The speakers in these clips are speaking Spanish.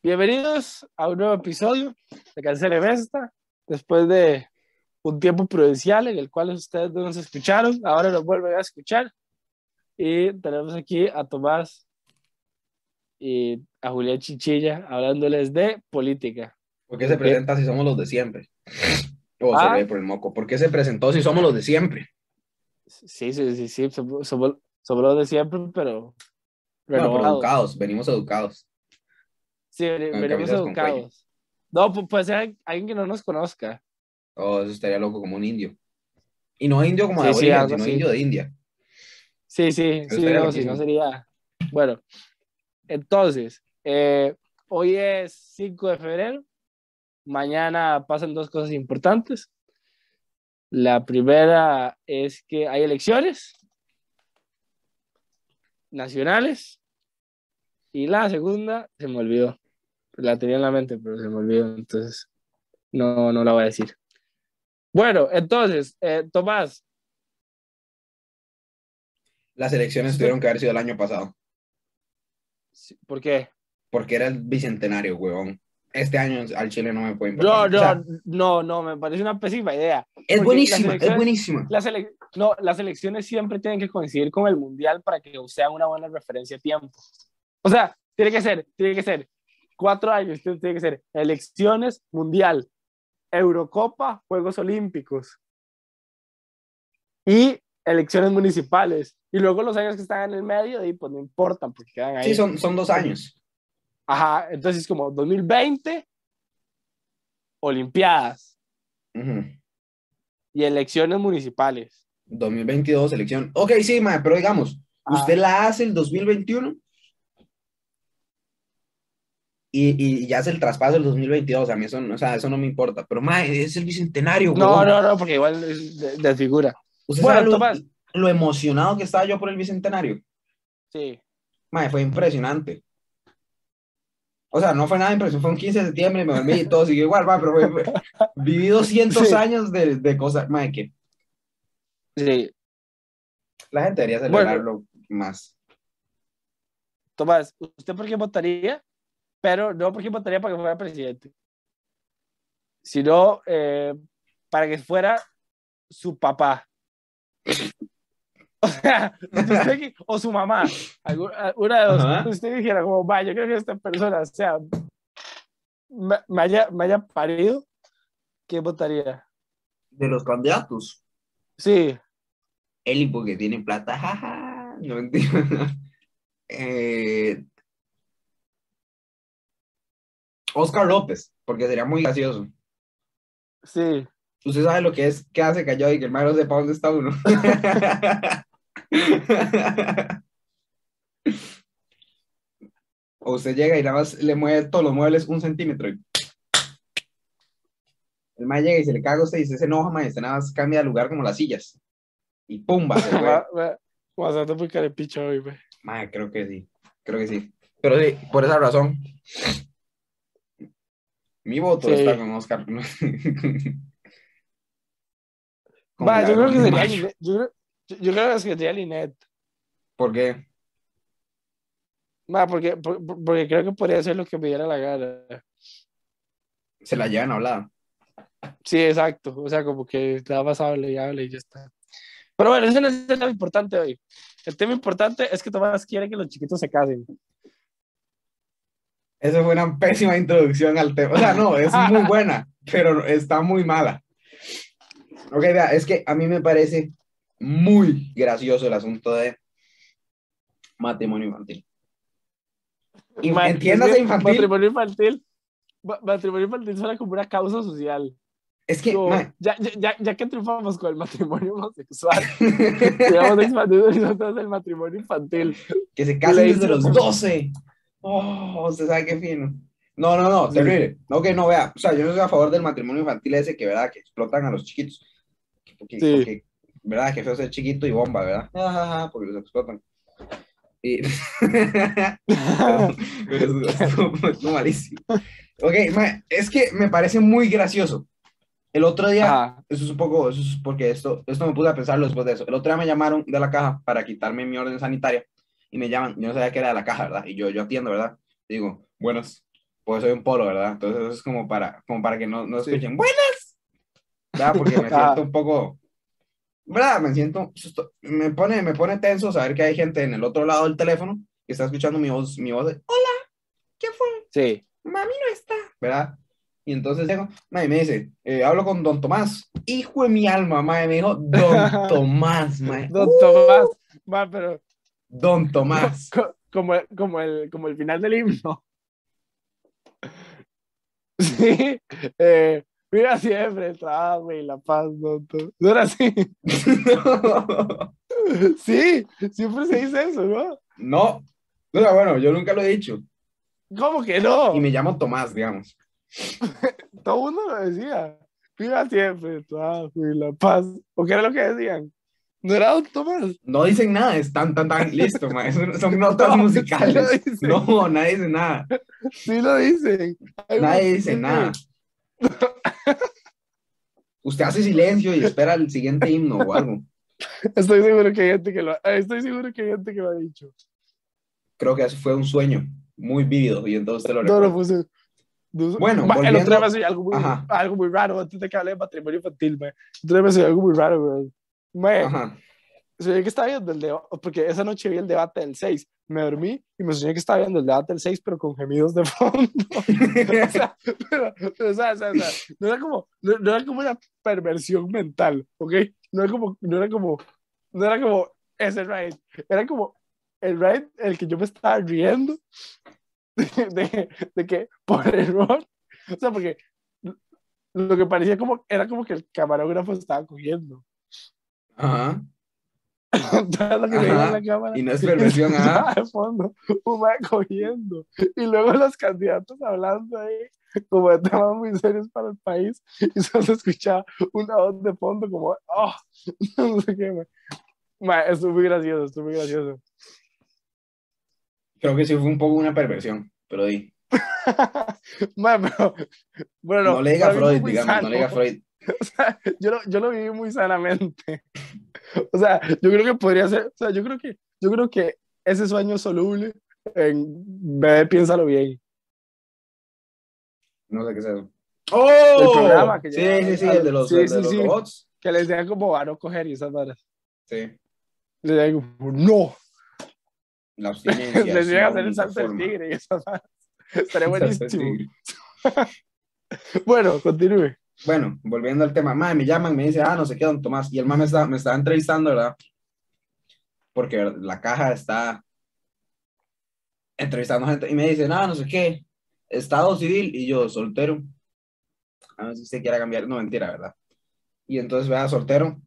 Bienvenidos a un nuevo episodio de Cancel Vesta, después de un tiempo prudencial en el cual ustedes no nos escucharon, ahora nos vuelven a escuchar. Y tenemos aquí a Tomás y a Julián Chichilla hablándoles de política. ¿Por qué se presenta si somos los de siempre? O se Ah. ve por el moco. ¿Por qué se presentó si somos los de siempre? Sí, sí, sí, sí, somos, somos, los de siempre, pero Bueno, pero educados, venimos educados. Sí, cuello. educados. No, pu- puede ser alguien que no nos conozca. Oh, eso estaría loco como un indio. Y no indio como de Sí, algo sino indio de India. Sí, sí, Eso sí, no, si no sería. Bueno, entonces, eh, hoy es 5 de febrero. Mañana pasan dos cosas importantes. La primera es que hay elecciones nacionales. Y la segunda se me olvidó. La tenía en la mente, pero se me olvidó. Entonces, no, no la voy a decir. Bueno, entonces, eh, Tomás, Las elecciones tuvieron que haber sido el año pasado. ¿por qué? Porque era el bicentenario, huevón. Este año al Chile no me puede No, importar. no, O sea, no, no, me parece una pésima idea. es buenísima, es buenísima. Las, ele- no, las elecciones siempre tienen que coincidir con el mundial para que sean una buena referencia a tiempo. O sea, tiene que ser, tiene que ser cuatro años, tiene tiene que ser elecciones, mundial, Eurocopa, Juegos Olímpicos y elecciones municipales. Y luego los años que están en el medio, y pues no importan porque quedan ahí. Sí, son, son dos años. Ajá, entonces como 2020, Olimpiadas Ujú. y elecciones municipales. 2022, elección. Ok, sí, mae, pero digamos, Ah. usted la hace el 2021 y, y ya hace el traspaso el 2022. A mí eso, o sea, eso no me importa. Pero, es el bicentenario, No, no, no, porque igual es de- desfigura. ¿Usted Bueno, sabe lo, Tomás. lo emocionado que estaba yo por el bicentenario? Sí. Mae, fue impresionante. O sea, no fue nada impresionante. Fue un 15 de septiembre, me dormí y todo siguió igual, mae, pero fue, fue- viví 200 Sí. años de, de cosas, mae, que Sí. la gente debería Bueno. celebrarlo más. Tomás, ¿usted por qué votaría? Pero no por qué votaría para que fuera presidente, sino eh, para que fuera su papá. O sea, usted que- o su mamá, una de dos. Ajá. Usted dijera, como, va, yo creo que esta persona, sea, me, me haya, me haya parido, ¿qué votaría? De los candidatos. Sí, Eli porque tiene plata, jaja. No entiendo. Eh, Oscar López, porque sería muy gracioso. sí. Usted sabe lo que es quedarse callado y que el maestro sepa dónde está uno. o usted llega y nada más le mueve todos los muebles un centímetro. y- El mae llega y se le caga a usted y se enoja, mae, usted nada más cambia de lugar como las sillas. Y pumba, se fue. Bastante muy carepicha hoy, güey. Mae, creo que sí, creo que sí. Pero sí, por esa razón, mi voto Sí. está con Oscar. Con Va, yo creo que sería. Linet. Yo, creo- yo- creo que sería Linet. ¿Por qué? Va, porque, por- por- porque creo que podría ser lo que me diera la gana. Se la llevan hablada. Sí, exacto. O sea, como que está basado y hable y ya está. Pero bueno, eso no es el tema importante hoy. El tema importante es que Tomás quiere que los chiquitos se casen. Esa fue una pésima introducción al tema. O sea, no, es muy buena, pero está muy mala. Ok, vea, es que a mí me parece muy gracioso el asunto de matrimonio infantil. Y entiéndase infantil. Matrimonio infantil. ma- Matrimonio infantil suena como una causa social. Es que, ya, ya, ya, ya que triunfamos con el matrimonio homosexual, digamos expandido nosotros el matrimonio infantil. que se casen desde los 12. Oh, usted sabe qué fino. No, no, no, terrible. No, que no vea. O sea, yo no estoy a favor del matrimonio infantil ese que, ¿verdad? Que explotan a los chiquitos. Porque, Sí. ¿verdad? Que feo ser chiquito y bomba, ¿verdad? Ajá, porque los explotan. Y... Es- malísimo. Ok, ma, es que me parece muy gracioso. El otro día, Ajá. eso es un poco, eso es porque esto, esto me puse a pensarlo después de eso. El otro día me llamaron de la caja para quitarme mi orden sanitaria y me llaman, yo no sabía que era de la caja, ¿verdad? Y yo, yo atiendo, ¿verdad? Digo, buenas, pues soy un polo, ¿verdad? Entonces eso es como para, como para que no, no Sí. escuchen, buenas, ¿verdad? Porque me siento un poco, ¿verdad? Me siento, me pone, me pone tenso saber que hay gente en el otro lado del teléfono que está escuchando mi voz, mi voz de, hola, ¿qué fue? Sí. Mami no está, ¿verdad? Y entonces llego, madre, me dice, eh, hablo con don Tomás, hijo de mi alma, madre, me dijo, don Tomás, madre, Don Uh, Tomás. Ma, pero don Tomás. co- como, como, el, como el final del himno. Sí. Eh, viva siempre el trabajo y la paz. No, To- ¿No era así? Sí, siempre se dice eso, ¿no? no, o sea, bueno, yo nunca lo he dicho, ¿Cómo que no? y me llamo Tomás, digamos. Todo el mundo lo decía. Viva siempre el trabajo y la paz. ¿O qué era lo que decían? ¿No era Don Tomás? No dicen nada, es tan, tan, tan listo, ma, son, notas No, sí musicales. dicen. No, nadie dice nada, Sí lo dicen. Hay nadie dice nada. Usted hace silencio y espera el siguiente himno o algo. Estoy seguro que hay gente que lo, estoy seguro que hay gente que lo ha dicho. Creo que eso fue un sueño muy vívido y entonces te lo No recuerdo. puse. no- Bueno, Ma, el volviendo- otro día me algo muy, Ajá. algo muy raro antes de que hable de matrimonio infantil. El otro día me algo muy raro, güey. Ajá. soñé que estaba viendo el debate, porque esa noche vi el debate del 6. Me dormí y me soñé que estaba viendo el debate del 6, pero con gemidos de fondo. o sea, pero, pero, o sea, o sea, no era como, no, no era como una perversión mental, ¿ok? No era como, no era como, no era como ese raid, era como el raid el que yo me estaba riendo de, de, de que por error, o sea, porque lo que parecía como, era como que el camarógrafo estaba cogiendo. Ajá. Entonces lo que veía en Ajá. la cámara Y no es perversión, ajá. de fondo, un cogiendo. Y luego los candidatos hablando ahí como de temas muy serios para el país y solo se escuchaba una voz de fondo como, oh, no sé qué. Mae, estuvo muy gracioso, estuvo muy gracioso. Creo que sí fue un poco una perversión, pero di. Bueno, No le diga Freud, digamos, no le diga Freud. O sea, yo, lo, yo lo viví muy sanamente. O sea, yo creo que podría ser, o sea, yo creo que, yo creo que ese sueño soluble en Bebé, piénsalo bien. No sé qué es eso. El ¡Oh! programa que sí, lleva sí, sí, al- el de los, sí, el de sí, los sí. robots. Que les decían como a no coger y esas varas. Sí. Les decían como, no. La abstinencia. Les es decían una hacer el salto del tigre y esas varas. Estaría buenísimo. Bueno, continúe. Bueno, volviendo al tema, madre, me llaman, me dice, ah, no sé qué, don Tomás, y el man me está, me estaba entrevistando, ¿verdad? Porque la caja está entrevistando gente, y me dice, no, no sé qué, estado civil, y yo, soltero, a ver si usted quiera cambiar, no, mentira, ¿verdad? Y entonces, vea, soltero,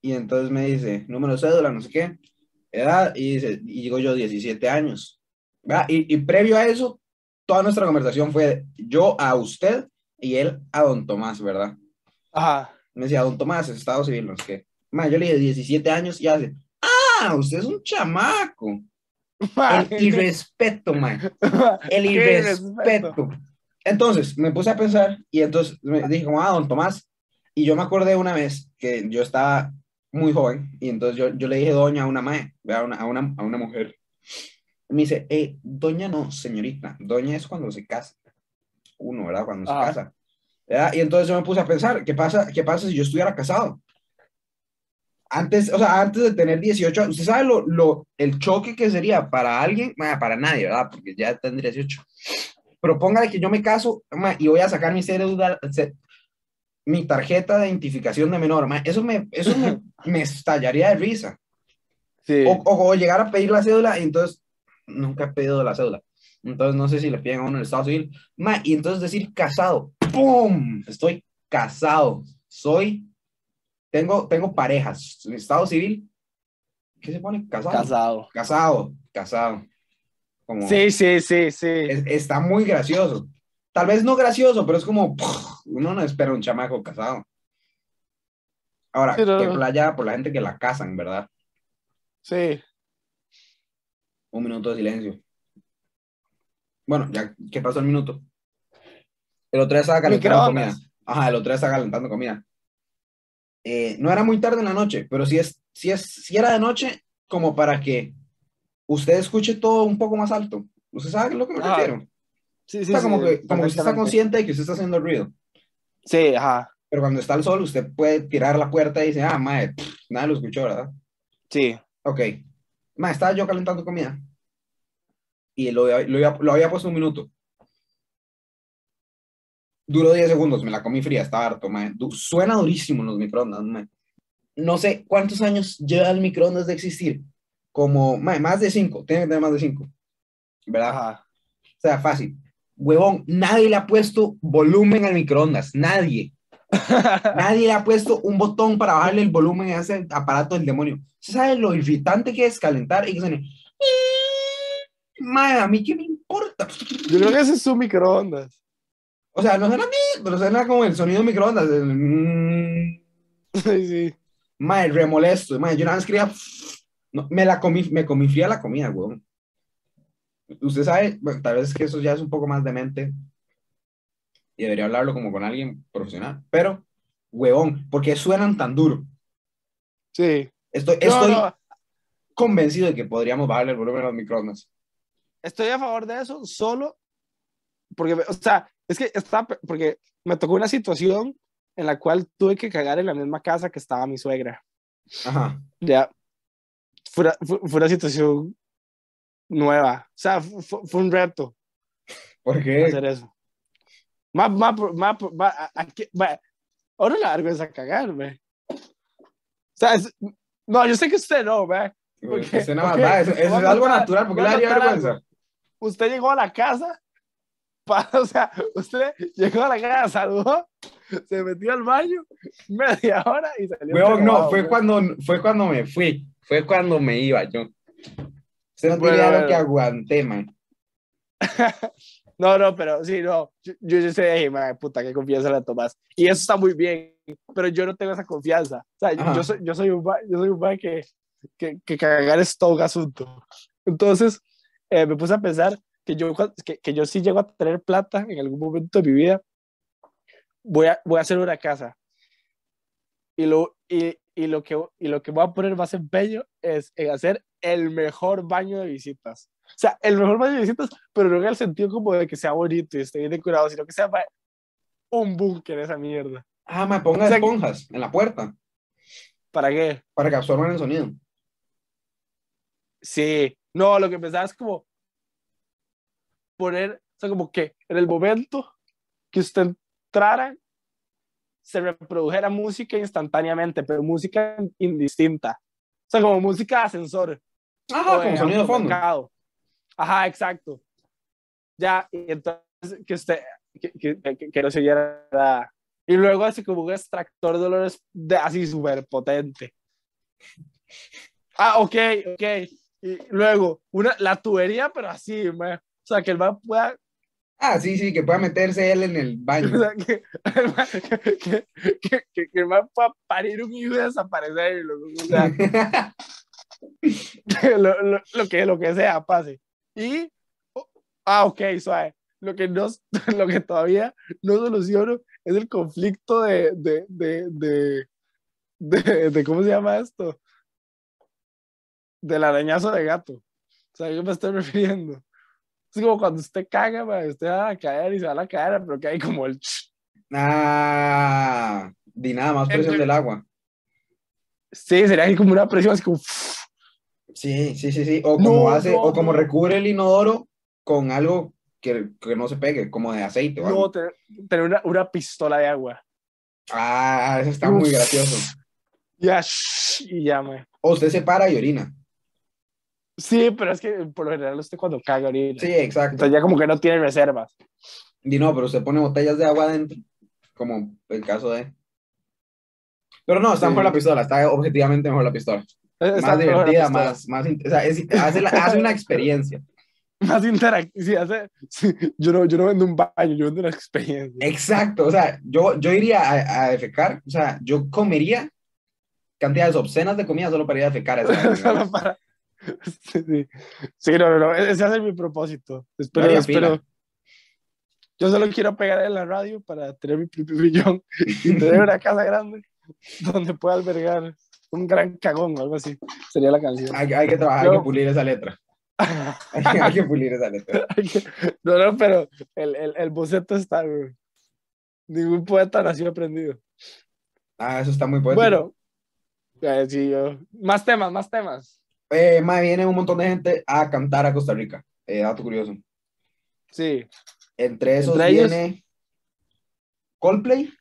y entonces me dice, número cédula, no sé qué, edad, y digo yo, 17 años, ¿verdad? Y previo a eso, toda nuestra conversación fue yo a usted y él a don Tomás, ¿verdad? Ajá. Me decía, don Tomás, es estado civil, no sé qué. Ma, yo le dije 17 años y hace, ah, usted es un chamaco. El irrespeto, man. El irrespeto. Entonces, me puse a pensar y entonces me dije, como, ah, don Tomás. Y yo me acordé una vez que yo estaba muy joven y entonces yo, yo le dije doña a una mae, a una, a una, a una mujer. Y me dice, eh, doña no, señorita. Doña es cuando se casa. Uno, ¿verdad? Cuando Ah. se casa. ¿verdad? Y entonces yo me puse a pensar, ¿qué pasa, ¿qué pasa si yo estuviera casado? Antes, o sea, antes de tener 18, ¿usted sabe lo, lo, el choque que sería para alguien? Bueno, para nadie, ¿verdad? Porque ya tendría 18. Pero póngale que yo me caso ma, y voy a sacar mi cédula, mi tarjeta de identificación de menor. ma, eso me, eso me, me estallaría de risa. Sí. O, o- o llegar a pedir la cédula y entonces nunca he pedido la cédula. Entonces no sé si le piden a uno el estado civil. Ma, y entonces decir casado. ¡Pum! Estoy casado. Soy. Tengo, tengo parejas. En estado civil. ¿Qué se pone? Casado. Casado. Casado. Casado. Como, Sí, sí, sí, sí. es- está muy gracioso. Tal vez no gracioso, pero es como. Uno no espera un chamaco casado. Ahora, Sí, no, qué playa por la gente que la casan, ¿verdad? Sí. Un minuto de silencio. Bueno, ya que pasó el minuto. El otro día estaba calentando comida. Ajá, el otro día estaba calentando comida. Eh, no era muy tarde en la noche, pero sí es, sí es, sí era de noche como para que usted escuche todo un poco más alto. ¿Usted sabe lo que me Ajá. refiero? Sí, sí, o sea, como, sí, que, como que usted está consciente de que usted está haciendo ruido. Sí, ajá. Pero cuando está el sol, usted puede tirar la puerta y dice, ah, madre, pff, nadie lo escuchó, ¿verdad? Sí. Ok. Madre, estaba yo calentando comida. Y lo, lo, había- lo había puesto un minuto. Duró 10 segundos, me la comí fría, estaba harto. Du- Suena durísimo en los microondas, madre. No sé cuántos años lleva el microondas de existir. Como, madre, más de 5, tiene que tener más de 5. ¿Verdad? Ajá. O sea, fácil. Huevón, nadie le ha puesto volumen al microondas, nadie. Nadie le ha puesto un botón para bajarle el volumen a ese aparato del demonio. ¿Usted sabe lo irritante que es calentar y que suene? Madre, a mí qué me importa. Yo creo que ese es su microondas. O sea, no suena bien, pero suena como el sonido de microondas. el mm. Sí, sí. Madre, remolesto. Madre, yo nada más quería. No, me la comí, me comí fría la comida, huevón. Usted sabe, bueno, tal vez que eso ya es un poco más demente y debería hablarlo como con alguien profesional, pero, huevón, ¿por qué suenan tan duro? Sí. Estoy, No, estoy no, convencido de que podríamos bajarle el volumen a los microondas. Estoy a favor de eso solo porque, o sea, es que está, porque me tocó una situación en la cual tuve que cagar en la misma casa que estaba mi suegra. Ajá. Ya, fue, una- fue, fue una situación nueva. O sea, fu- fu- fue, un reto ¿Por qué? hacer eso. Más, más, más, más, aquí, ahora la vergüenza cagar, ve. O sea, es- no, yo sé que usted no, ve. porque- Usted nada más va, voy a es algo natural, porque le daría vergüenza. algo. Usted llegó a la casa, pa- o sea, usted llegó a la casa, saludó, se metió al baño, media hora y salió. Huevón, no, fue cuando, fue cuando me fui, fue cuando me iba yo. Usted no Bueno, bueno. que aguanté, man. No, no, pero sí, no. Yo, yo, yo sé, hey, madre, puta, qué confianza la tomas. Y eso está muy bien, pero yo no tengo esa confianza. O sea, Ajá. yo soy, yo soy un ma- yo soy un ma que, que, que cagar es todo un asunto. Entonces, eh, me puse a pensar que yo, que, que yo sí llego a tener plata en algún momento de mi vida, voy a, voy a hacer una casa. Y lo, y, y, lo que, y lo que voy a poner más empeño es en hacer el mejor baño de visitas. O sea, el mejor baño de visitas, pero no en el sentido como de que sea bonito y esté bien decorado, sino que sea un búnker esa mierda. Ah, me ponga O sea, esponjas en la puerta ¿Para qué? para que absorban el sonido. Sí, no, lo que pensaba es como poner, o sea, como que en el momento que usted entrara, se reprodujera música instantáneamente, pero música indistinta. O sea, como música de ascensor. Ajá, o con sonido de fondo. Ajá, exacto. Ya, y entonces que usted, que, que, que, que no se oyera nada. Y luego así como un extractor de olores de, así súper potente. Ah, ok, ok. Y luego, una, la tubería, pero así, o sea, que el man pueda, Ah, sí, sí, que pueda meterse él en el o baño. sea, que, el man- que, que, que, que el man pueda parir un hijo y desaparecerlo. O sea, lo, lo, lo que, lo que sea pase. Y, oh, ah, ok, suave. Lo que, no, lo que todavía no soluciono es el conflicto de, de, de, de, de, de- ¿cómo se llama esto? Del arañazo de gato. O sea, ¿a qué me estoy refiriendo? Es como cuando usted caga, ma, usted va a caer y se va a la cara, pero que hay como el... Ah, di nada más presión del agua. Sí, sería como una presión, así como... Sí, sí, sí, sí. O No, como hace, no, o como recubre el inodoro con algo que, que no se pegue, como de aceite o algo. No, tener, tener una, una pistola de agua. Ah, eso está muy gracioso. Ya, y ya, me. O usted se para y orina. Sí, pero es que por lo general usted cuando caga ahorita. Sí, exacto. Entonces ya como que no tiene reservas. Y no, pero usted pone botellas de agua adentro, como el caso de... Pero no, está Sí. mejor la pistola, está objetivamente mejor la pistola. Está Más divertida, más, más, o sea, es- hace, la- hace una experiencia. Más interactiva. Sí, hace, sí, yo, no, yo no vendo un baño, yo vendo una experiencia. Exacto, o sea, yo, yo iría a, a defecar, o sea, yo comería cantidades obscenas de comida solo para ir a defecar a esa Solo para... Sí, sí. Sí, no, no, no, ese hace mi propósito. Espero, Haría espero. Yo solo quiero pegar en la radio para tener mi propio millón y tener una casa grande donde pueda albergar un gran cagón o algo así. Sería la canción. Hay, hay que trabajar, hay Yo- que pulir esa letra. hay que pulir esa letra. no, no, pero el, el, el boceto está, güey. Ningún poeta nació aprendido. Ah, eso está muy poético. Bueno, eh, sí, yo. Más temas, más temas. Eh, ma, viene un montón de gente a cantar a Costa Rica. Eh, dato curioso. Sí. Entre esos Entre ellos- viene Coldplay.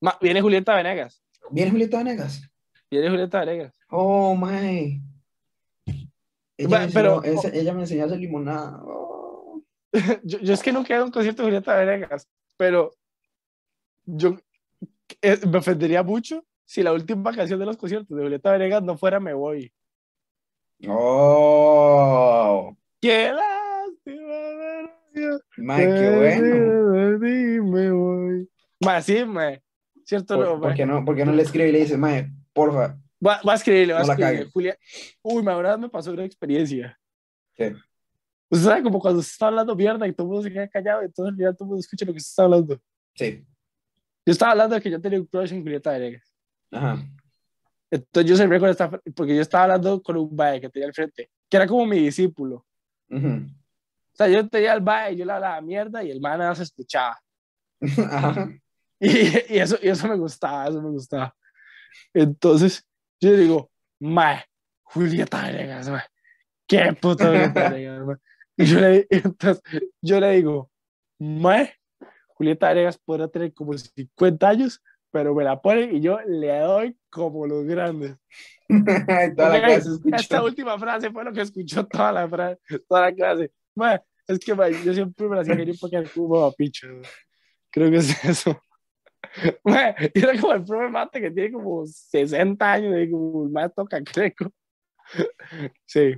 Ma- viene Julieta Venegas. Viene Julieta Venegas. Viene Julieta Venegas. Oh, my. Ella, Ma, me enseñó- pero- ella me enseñó a hacer limonada. Oh. Yo, yo es que nunca he ido a un concierto de Julieta Venegas, pero yo eh, me ofendería mucho si la última canción de los conciertos de Julieta Venegas no fuera Me Voy. Oh. ¡Qué lástima! Venegas, Ma, qué bueno. Me voy. Ma, sí, ma. Cierto, ¿Por, ma. por qué no, por qué no le escribe y le dice, mae, porfa? Va, va a escribirle, va a No escribirle. Julia... Uy, ma, una vez me pasó una experiencia. ¿Qué? Usted sabe como cuando se está hablando mierda y todo el mundo se queda callado y entonces ya todo el mundo escucha lo que se está hablando. Sí. Yo estaba hablando de que yo tenía un crush en Julieta Venegas. Ajá. Entonces yo se con esta, porque yo estaba hablando con un bae que tenía al frente, que era como mi discípulo. Ujú. O sea, yo tenía al bae yo le hablaba mierda y el man nada más escuchaba. Ajá. Y, y eso, y eso me gustaba, eso me gustaba. Entonces yo digo, mae, Julieta Venegas, mae. Qué puta Julieta Venegas, mae. Y yo le, entonces, yo le digo, mae, Julieta Venegas podrá tener como 50 años, pero me la ponen y yo le doy como los grandes. Toda la clase. Esta última frase fue lo que escuchó toda la, fra- toda la clase. Mae, es que mae, yo siempre me la hacía querer porque como a picho. Creo que es eso. Mae, y era como el profe mate que tiene como 60 años y como más toca creco. Sí.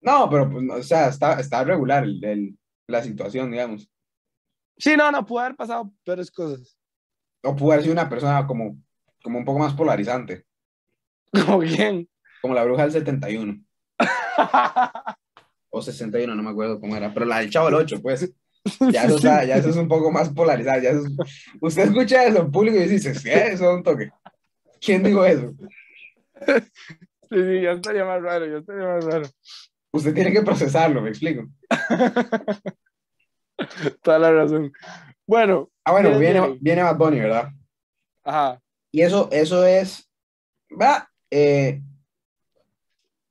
No, pero pues, no, o sea, está, está regular el, el- la situación, digamos. Sí, no, no pudo haber pasado peores cosas. O pudo haber sido una persona como, como un poco más polarizante, Como bien. como la bruja del 71, o 61, no me acuerdo cómo era, pero la del Chavo del 8, pues. Ya eso, está- ya eso es un poco más polarizado. Ya eso es- usted escucha eso en público y dice, ¿qué? Eso es un toque. ¿Quién dijo eso? Sí, sí, ya estaría más raro, ya estaría más raro. Usted tiene que procesarlo, me explico. Toda la razón. Bueno, Ah, bueno, Viene viene, Bad Bunny, ¿verdad? ajá. Y eso, eso es, va, eh,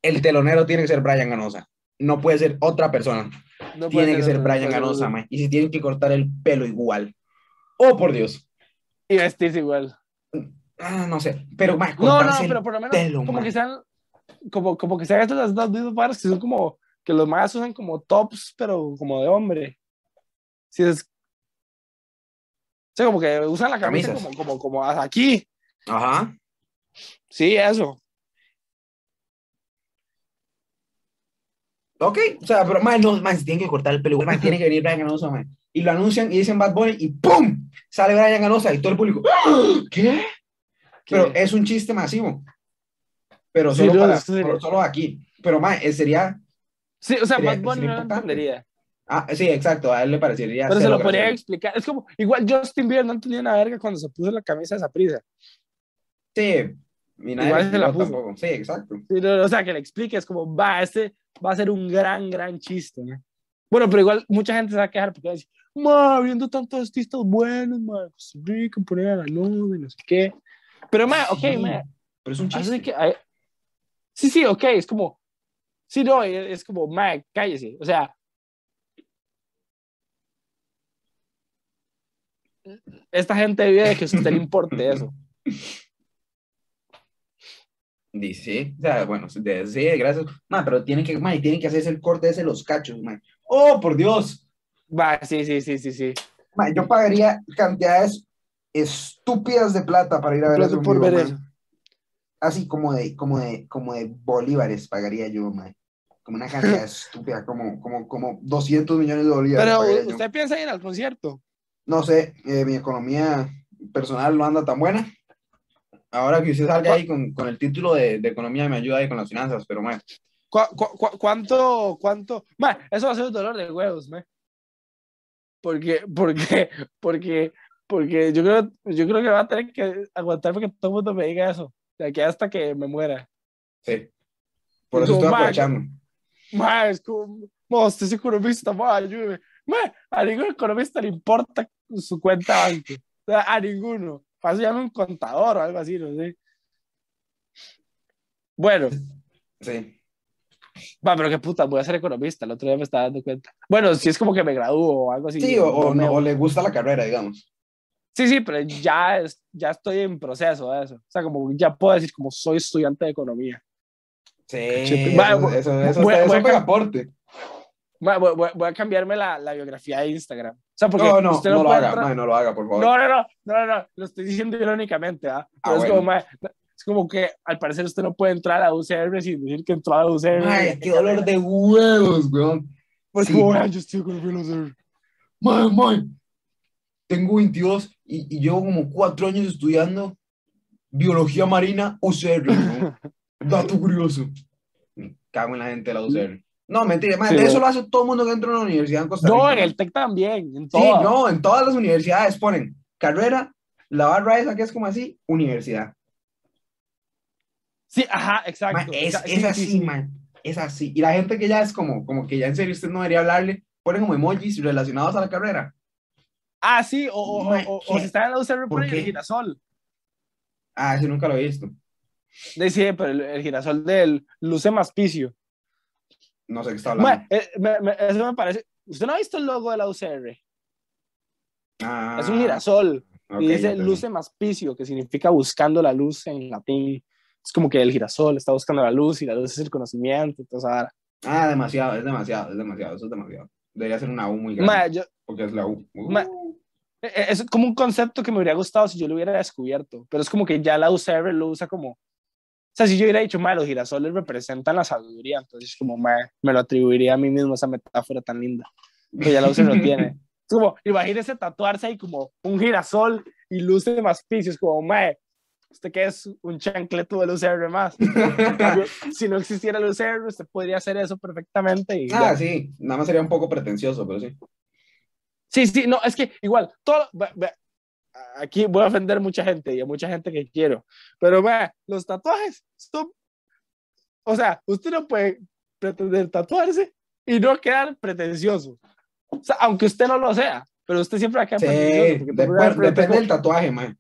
el telonero tiene que ser Brian Ganosa. No puede ser otra persona. No Tiene que ser otro, Brian no Ganosa, mae. Y si tienen que cortar el pelo igual. Oh, por Dios. Y vestirse igual. Ah, no sé. Pero, mae, No, no, pero por lo menos pelo, como mae. que sean como, como que sean estas dos mismas que son como que los más usan como tops, pero como de hombre. Sí, es. Sí, como que usan la camisa como, como, como hasta aquí. Ajá. Sí, eso. Ok, o sea, pero, mae, no, se tienen que cortar el pelo mae, tiene que venir Brian Ganosa, mae. Y lo anuncian y dicen Bad Bunny y ¡pum! Sale Brian Ganosa y todo el público. ¡Ah! ¿Qué? Pero es un chiste masivo. Pero solo, para- solo aquí. Pero, eh, sería. sí, o sea, sería- Bad Bunny no lo entendería. Ah, sí, exacto, a él le parecería. Pero se lo podría explicar. Es como, igual Justin Bieber no entendía una verga cuando se puso la camisa de esa prisa. Sí, y nadie Igual se la puso. tampoco. Sí, exacto. Sí, no, o sea, que le explique, es como, va, este va a ser un gran, gran chiste. ¿no? Bueno, pero igual mucha gente se va a quejar porque va a decir, ma, viendo tantos artistas buenos, ma, Costa Rica, poner a la luz y no sé qué. Pero, ma, ok, Sí, ma, Pero es un chiste. así que, hay- sí, sí, ok, es como, sí, no, es como, ma, cállese, o sea, esta gente vive de que a usted le importe eso. Y sí, o sea, bueno, de- sí, gracias. Ma, pero tienen que, ma, y tienen que hacerse el corte ese los cachos, ma. Oh, por Dios. Va, sí, sí, sí, sí, sí. Ma, yo pagaría cantidades estúpidas de plata para ir a ver eso por vivo, ver eso. Así como de, como de, como de bolívares pagaría yo, ma. Como una cantidad estúpida, como, como, como 200 millones de bolívares. Pero, pagaría yo. ¿usted piensa ir al concierto? No sé, eh, mi economía personal no anda tan buena. Ahora que usted salga ahí con, con el título de, de economía me ayuda ahí con las finanzas, pero ma, ¿Cu- cu- cu- cuánto, cuánto? Ma, eso va a ser un dolor de huevos, ma. Porque, porque, porque, porque yo creo, yo creo que va a tener que aguantar porque todo el mundo me diga eso. De aquí hasta que me muera. sí. Por eso estoy "Ma, aprovechando. Ma, es como, "Ma, usted es economista, ma, ayúdeme. A ningún economista le importa su cuenta banco. O sea, a ninguno. Eso llama un contador o algo así, no sé. Bueno, Sí. va, pero qué puta, voy a ser economista. El otro día me estaba dando cuenta. Bueno, si es como que me gradúo o algo así. Sí, o, o no o le gusta la carrera, digamos. Sí, sí, pero ya, es- ya estoy en proceso de eso. O sea, como ya puedo decir como soy estudiante de economía. Sí, eso, eso, voy- eso, pega aporte. Voy, voy- voy- a cambiarme la, la biografía de Instagram. O sea, porque No, no, usted no, no, lo haga, mae, no lo haga, por favor. No, no, no, no, no, lo estoy diciendo irónicamente, ¿ah? Ah, es, bueno. como, es como que al parecer usted no puede entrar a UCR sin decir que entró a UCR. Mae, qué dolor de huevos, weón. Pues Sí. como, "Ay, yo estoy con el UCR. Mae, mae, tengo 22 y, y llevo como cuatro años estudiando biología marina UCR. Dato curioso. Cago en la gente de la UCR. No, mentira, mae, Sí, eso lo hace todo el mundo que entra a una universidad en Costa Rica. No, en el TEC también, en Sí, no, en todas las universidades ponen carrera, la barra esa que es como así, universidad. Sí, ajá, exacto. es, O es sí, así, sí, sí. man. Es así. Y la gente que ya es como, como que ya en serio usted no debería hablarle, ponen como emojis relacionados a la carrera. Ah, sí, o, o, Ma, o, o ¿qué? si está en la UCR, ¿Por el girasol. Ah, ese nunca lo he visto. De, sí, pero el, el girasol del Luce Maspicio. No sé qué está hablando. Ma, eh, me- me- eso me parece. ¿Usted no ha visto el logo de la UCR? Ah, es un girasol. ok, y dice luce maspicio, que significa buscando la luz en latín. Es como que el girasol está buscando la luz y la luz es el conocimiento. Entonces, ahora. Ah, demasiado, es demasiado, es demasiado, eso es demasiado. Debería ser una U muy grande, Ma, yo- porque es la U. Uh, Ma- eh, eh, es como un concepto que me hubiera gustado si yo lo hubiera descubierto, pero es como que ya la UCR lo usa como. O sea, si yo hubiera dicho, ma, los girasoles representan la sabiduría, entonces como, ma, me lo atribuiría a mí mismo esa metáfora tan linda. Pero ya la UCR lo tiene. Es como, imagínese tatuarse ahí como un girasol y luce de maspicio, es como, ma, usted que es un chancleto del UCR más. Si no existiera el UCR, usted podría hacer eso perfectamente. Y ah, ya. sí, nada más sería un poco pretencioso, pero sí. Sí, sí, no, es que igual, todo, aquí voy a ofender mucha gente y a mucha gente que quiero, pero vea, los tatuajes son, o sea, usted no puede pretender tatuarse y no quedar pretencioso. O sea, aunque usted no lo sea, pero usted siempre va a quedar Sí, pretencioso. a depende del tatuaje, man.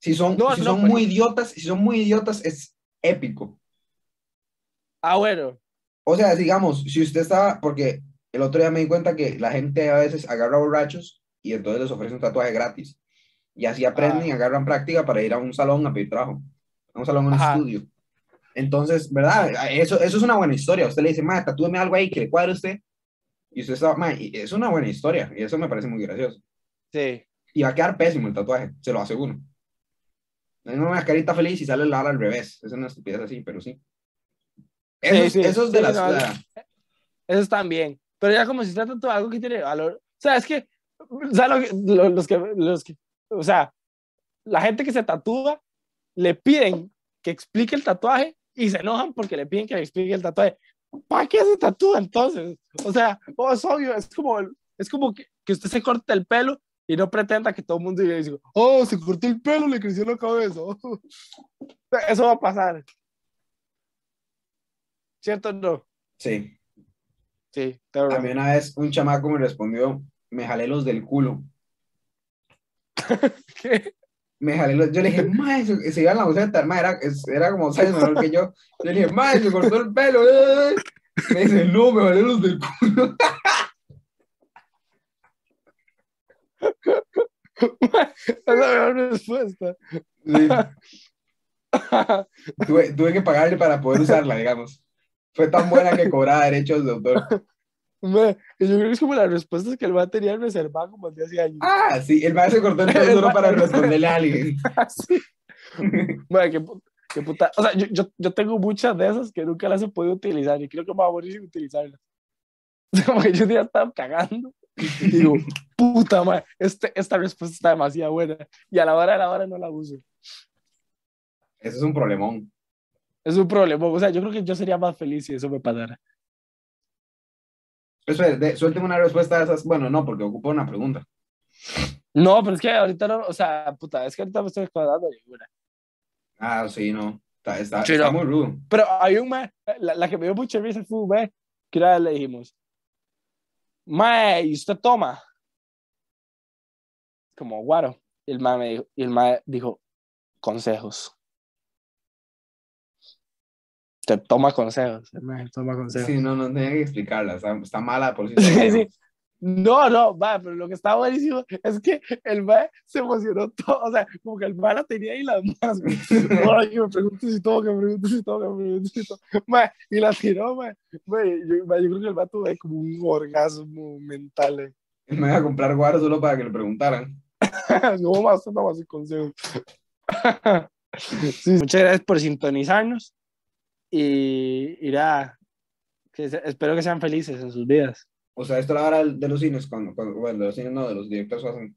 Si son, No, si no, son pues- muy idiotas, si son muy idiotas, es épico. Ah, bueno, O sea, digamos, si usted estaba, porque el otro día me di cuenta que la gente a veces agarra borrachos y entonces les ofrece un tatuaje gratis. Y así aprenden Ah. y agarran práctica para ir a un salón a pedir trabajo. A un salón, a un Ajá. estudio. Entonces, ¿verdad? Eso, eso es una buena historia. Usted le dice, ma, tatúeme algo ahí que le cuadre a usted. Y usted está, ma, es una buena historia. Y eso me parece muy gracioso. sí. Y va a quedar pésimo el tatuaje, se lo aseguro. Es una carita feliz y sale la ala al revés. Es una estupidez así, pero sí. Esos, sí, esos de sí, las. no, la- Eso también. Pero ya como si trata de algo que tiene valor. O sea, es que, o sea, lo lo- los, que, los que, o sea, la gente que se tatúa le piden que explique el tatuaje y se enojan porque le piden que le explique el tatuaje. ¿Para qué se tatúa entonces? O sea, oh, es obvio, es como, es como que, que usted se corte el pelo y no pretenda que todo el mundo diga, oh, se cortó el pelo, le creció la cabeza. Eso va a pasar. ¿Cierto o no? Sí. Sí, A mí una vez un chamaco me respondió, me jalé los del culo. ¿Qué? Me jalé los, yo le dije, mae, se, iba en la buceta, mae, era, era como seis menor que yo. Yo le dije, mae, se cortó el pelo. eh". Me dice, no, me jalé los del culo. Es la mejor respuesta. Sí, tuve, tuve que pagarle para poder usarla, digamos. Fue tan buena que cobraba derechos de autor. Me- yo creo que es como las respuestas que el man tenía reservado como desde hace años. Ah, sí, el mae se cortó el solo para responderle a alguien. Así. Bueno, qué, qué puta. O sea, yo, yo, yo tengo muchas de esas que nunca las he podido utilizar y creo que me va a morir sin utilizarlas. O sea, Como que yo día estaba cagando y digo, puta madre, este, esta respuesta está demasiado buena y a la hora de la hora no la uso. Eso es un problemón. Es un problema. O sea, yo creo que yo sería más feliz si eso me pasara. Espera, de- suélteme una respuesta de esas. Bueno, no, porque ocupa una pregunta. No, pero es que ahorita no, o sea, puta, es que ahorita me estoy de una. Ah, sí, no. Está, está, Sí, está no. muy rudo. Pero hay un mae, la, la que me dio mucha risa fue un mae, que una vez le dijimos, mae, ¿y usted toma? Como guaro. Y el mae, me dijo, y el mae dijo, consejos. Usted toma consejos. El mae toma consejos. Sí, no, no tenía que explicarla. Está, está mala por sí Sí. No, no, va, pero lo que está buenísimo es que el mae se emocionó todo, o sea, como que el mae la tenía ahí las manos. Ay, que me pregunto si todo, que me pregunto si todo, que me pregunto si todo. Mae, y la tiró, mae. Yo, yo creo que el mae tuvo ahí como un orgasmo mental. eh. Me iba a comprar guaro solo para que le preguntaran. no más, no más el consejo. Sí, muchas gracias por sintonizarnos y irá. Espero que sean felices en sus vidas. O sea, esto la hora de los cines, cuando, cuando, bueno, de los cines no, de los directores hacen